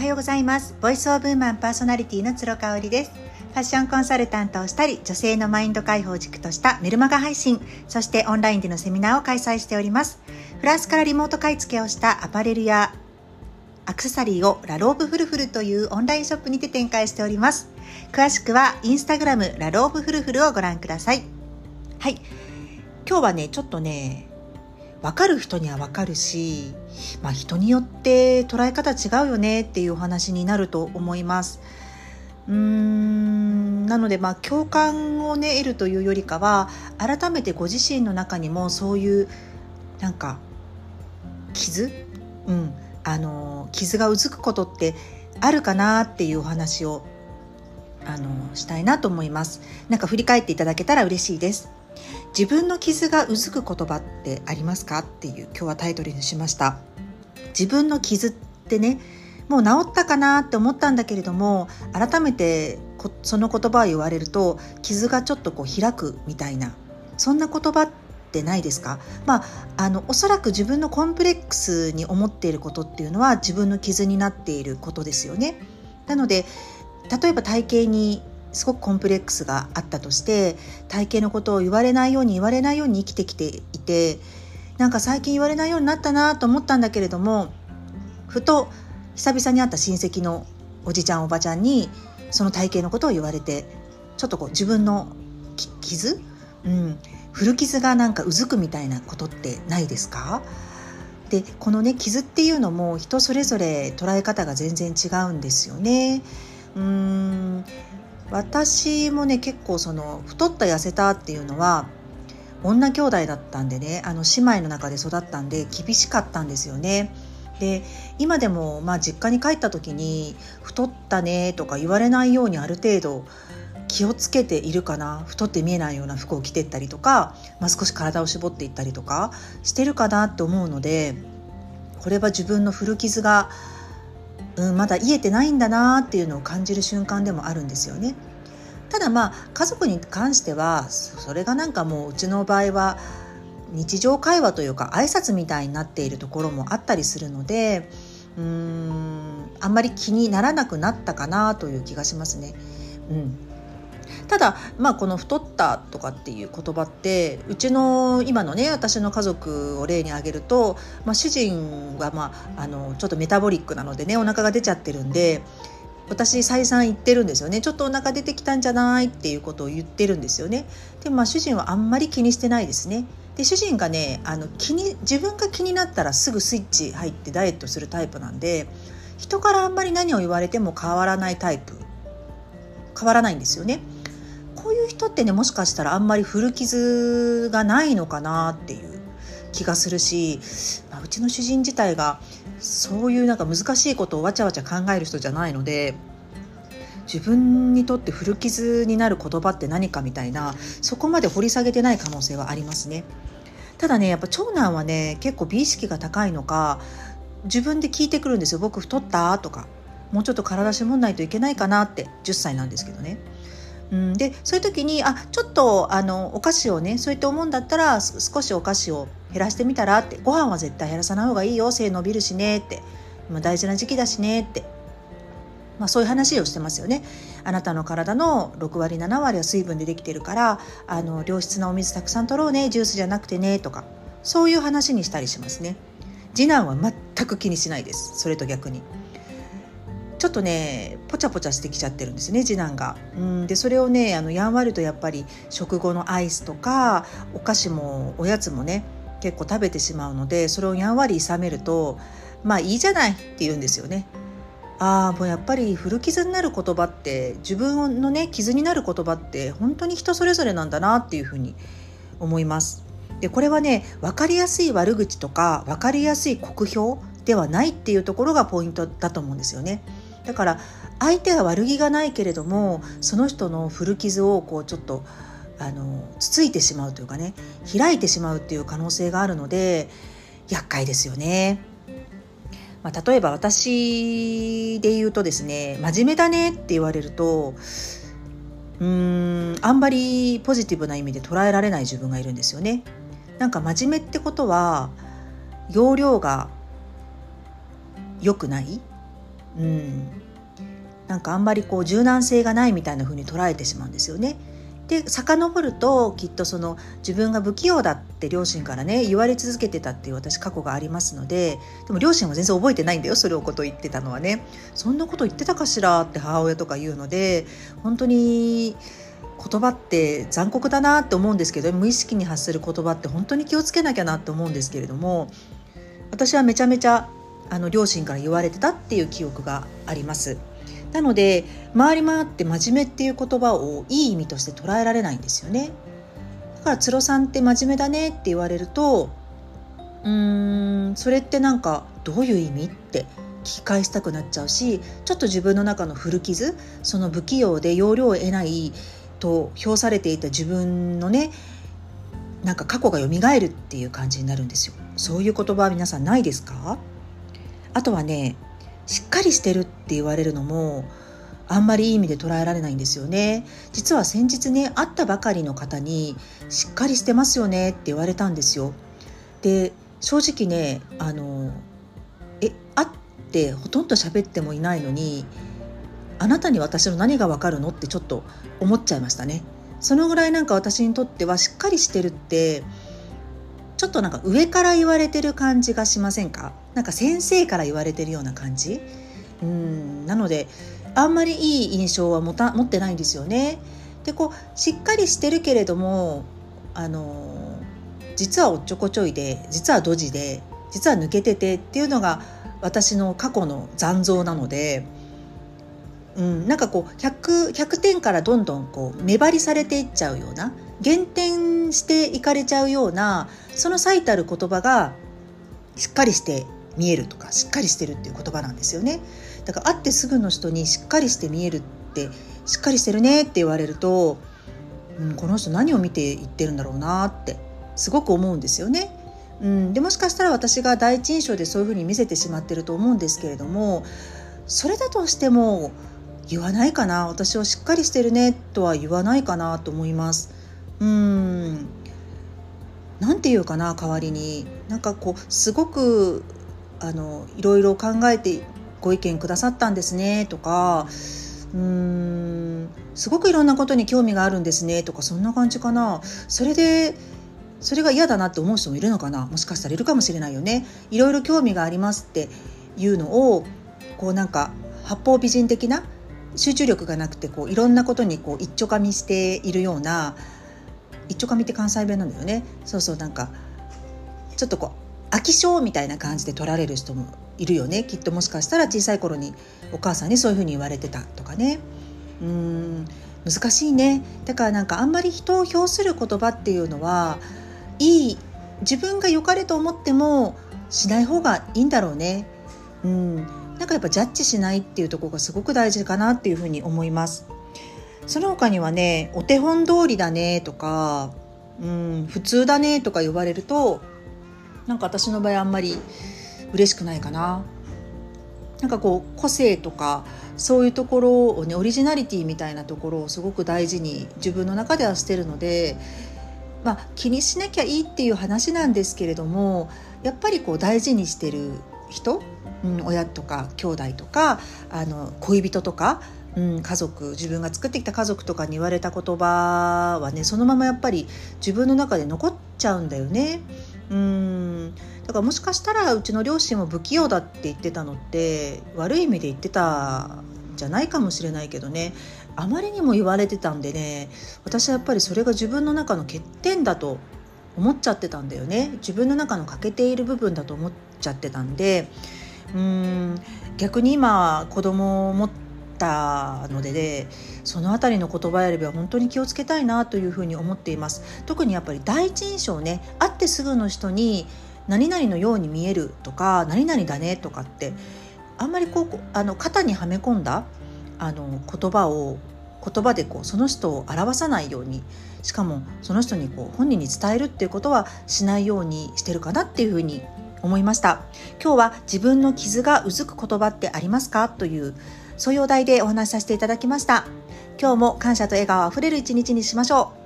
はようございます。 Voice of Woman パーソナリティの鶴香織です。ファッションコンサルタントをしたり女性のマインド解放軸としたメルマガ配信そしてオンラインでのセミナーを開催しております。フランスからリモート買い付けをしたアパレルやアクセサリーをラローブフルフルというオンラインショップにて展開しております。詳しくはインスタグラムラローブフルフルをご覧ください。はい。今日はねちょっとね分かる人には分かるし、まあ、人によって捉え方違うよねっていうお話になると思います。うーんなのでまあ共感をね得るというよりかは改めてご自身の中にもそういうなんか傷、うん、あの傷がうずくことってあるかなっていうお話をあのしたいなと思います。なんか振り返っていただけたら嬉しいです。自分の傷がうずく言葉ってありますか？っていう今日はタイトルにしました。自分の傷ってねもう治ったかなって思ったんだけれども改めてその言葉を言われると傷がちょっとこう開くみたいなそんな言葉ってないですか？まああのおそらく自分のコンプレックスに思っていることっていうのは自分の傷になっていることですよね。なので例えば体型にすごくコンプレックスがあったとして体型のことを言われないように言われないように生きてきていてなんか最近言われないようになったなと思ったんだけれどもふと久々に会った親戚のおじちゃんおばちゃんにその体型のことを言われてちょっとこう自分の傷、うん、古傷がなんかうずくみたいなことってないですか？でこのね傷っていうのも人それぞれ捉え方が全然違うんですよね。うん。私もね結構その太った痩せたっていうのは女兄弟だったんでねあの姉妹の中で育ったんで厳しかったんですよね。で今でもまあ実家に帰った時に「太ったね」とか言われないようにある程度気をつけているかな太って見えないような服を着てったりとか、まあ、少し体を絞っていったりとかしてるかなって思うのでこれは自分の古傷がうん、まだ癒えてないんだなっていうのを感じる瞬間でもあるんですよね。ただまあ家族に関してはそれがなんかもううちの場合は日常会話というか挨拶みたいになっているところもあったりするのでうーんあんまり気にならなくなったかなという気がしますね。うんただ、まあ、この「太った」とかっていう言葉ってうちの今のね私の家族を例に挙げると、まあ、主人は、まあ、あのちょっとメタボリックなのでねお腹が出ちゃってるんで私再三言ってるんですよね。ちょっとお腹出てきたんじゃないっていうことを言ってるんですよね。でもまあ主人はあんまり気にしてないですね。で主人がねあの気に自分が気になったらすぐスイッチ入ってダイエットするタイプなんで人からあんまり何を言われても変わらないタイプ。変わらないんですよね。人ってねもしかしたらあんまり古傷がないのかなっていう気がするし、まあ、うちの主人自体がそういうなんか難しいことをわちゃわちゃ考える人じゃないので自分にとって古傷になる言葉って何かみたいなそこまで掘り下げてない可能性はありますね。ただねやっぱ長男はね結構美意識が高いのか自分で聞いてくるんですよ「僕太った?」とか「もうちょっと体絞んないといけないかな」って10歳なんですけどね。うん、でそういう時にあちょっとあのお菓子をねそういって思うんだったら少しお菓子を減らしてみたらってご飯は絶対減らさない方がいいよ背伸びるしねって。今大事な時期だしねって、まあ、そういう話をしてますよね。あなたの体の6割7割は水分でできてるからあの良質なお水たくさん取ろうねジュースじゃなくてねとか。そういう話にしたりしますね。次男は全く気にしないですそれと逆に。ちょっとねポチャポチャしてきちゃってるんですね次男が。うんでそれをねあのやんわりとやっぱり食後のアイスとかお菓子もおやつもね結構食べてしまうのでそれをやんわりいさめるとまあいいじゃないって言うんですよね。ああもうやっぱり古傷になる言葉って自分のね傷になる言葉って本当に人それぞれなんだなっていうふうに思います。でこれはね分かりやすい悪口とか分かりやすい酷評ではないっていうところがポイントだと思うんですよね。だから相手は悪気がないけれどもその人の古傷をこうちょっとあのつついてしまうというかね開いてしまうっていう可能性があるので厄介ですよね。まあ、例えば私で言うとですね「真面目だね」って言われるとうーんあんまりポジティブな意味で捉えられない自分がいるんですよね。なんか真面目ってことは容量が良くないうんなんかあんまりこう柔軟性がないみたいな風に捉えてしまうんですよね。で遡るときっとその自分が不器用だって両親からね言われ続けてたっていう私過去がありますのででも両親は全然覚えてないんだよそれをこと言ってたのはねそんなこと言ってたかしらって母親とか言うので本当に言葉って残酷だなって思うんですけど無意識に発する言葉って本当に気をつけなきゃなって思うんですけれども私はめちゃめちゃあの両親から言われてたっていう記憶があります。なので回り回って真面目っていう言葉をいい意味として捉えられないんですよね。だからつろさんって真面目だねって言われるとうーんそれってなんかどういう意味？って聞き返したくなっちゃうしちょっと自分の中の古傷その不器用で要領を得ないと評されていた自分のねなんか過去が蘇るっていう感じになるんですよ。そういう言葉は皆さんないですか？あとはねしっかりしてるって言われるのもあんまりいい意味で捉えられないんですよね。実は先日ね会ったばかりの方にしっかりしてますよねって言われたんですよ。で正直ねあのえ会ってほとんど喋ってもいないのにあなたに私の何がわかるのってちょっと思っちゃいましたね。そのぐらいなんか私にとってはしっかりしてるってちょっとなんか上から言われてる感じがしませんか？なんか先生から言われてるような感じ？うんなのであんまりいい印象は持た持ってないんですよね。でこうしっかりしてるけれどもあの実はおっちょこちょいで実はドジで実は抜けててっていうのが私の過去の残像なので、うん、なんかこう 100, 100点からどんどんこう目張りされていっちゃうような減点していかれちゃうようなその最たる言葉がしっかりして見えるとかしっかりしてるっていう言葉なんですよねだから会ってすぐの人にしっかりして見えるってしっかりしてるねって言われると、うん、この人何を見て言ってるんだろうなってすごく思うんですよね。うん、でもしかしたら私が第一印象でそういうふうに見せてしまってると思うんですけれどもそれだとしても言わないかな私はしっかりしてるねとは言わないかなと思います。うん。なんていうかな代わりに。なんかこうすごくあのいろいろ考えてご意見くださったんですねとか。うーん。すごくいろんなことに興味があるんですねとか。そんな感じかな。それでそれが嫌だなって思う人もいるのかな。もしかしたらいるかもしれないよね。いろいろ興味がありますっていうのをこうなんか八方美人的な集中力がなくてこういろんなことにこう一丁かみしているような一丁かみって関西弁なんだよね。そうそうなんかちょっとこう飽き性みたいな感じで取られる人もいるよね。きっともしかしたら小さい頃にお母さんにそういうふうに言われてたとかね。うん難しいね。だからなんかあんまり人を評する言葉っていうのはいい自分が良かれと思ってもしない方がいいんだろうね。うん。なんかやっぱジャッジしないっていうとこがすごく大事かなっていうふうに思います。その他にはねお手本通りだねとかうん普通だねとか言われるとなんか私の場合あんまり嬉しくないかな。なんかこう個性とかそういうところをねオリジナリティみたいなところをすごく大事に自分の中ではしてるのでまあ気にしなきゃいいっていう話なんですけれどもやっぱりこう大事にしてる人、うん、親とか兄弟とかあの恋人とかうん、家族自分が作ってきた家族とかに言われた言葉はねそのままやっぱり自分の中で残っちゃうんだよね。うん。だからもしかしたらうちの両親も不器用だって言ってたのって悪い意味で言ってたんじゃないかもしれないけどね。あまりにも言われてたんでね私はやっぱりそれが自分の中の欠点だと思っちゃってたんだよね。自分の中の欠けている部分だと思っちゃってたんで。うん。逆に今子供を持ってったのででその辺りの言葉選びは本当に気をつけたいなというふうに思っています。特にやっぱり第一印象ね会ってすぐの人に何々のように見えるとか何々だねとかってあんまりこうあの肩にはめ込んだあの言葉を言葉でこうその人を表さないようにしかもその人にこう本人に伝えるっていうことはしないようにしてるかなっていうふうに思いました。今日は自分の傷がうずく言葉ってありますか？というそういうお題でお話しさせていただきました。今日も感謝と笑顔あふれる一日にしましょう。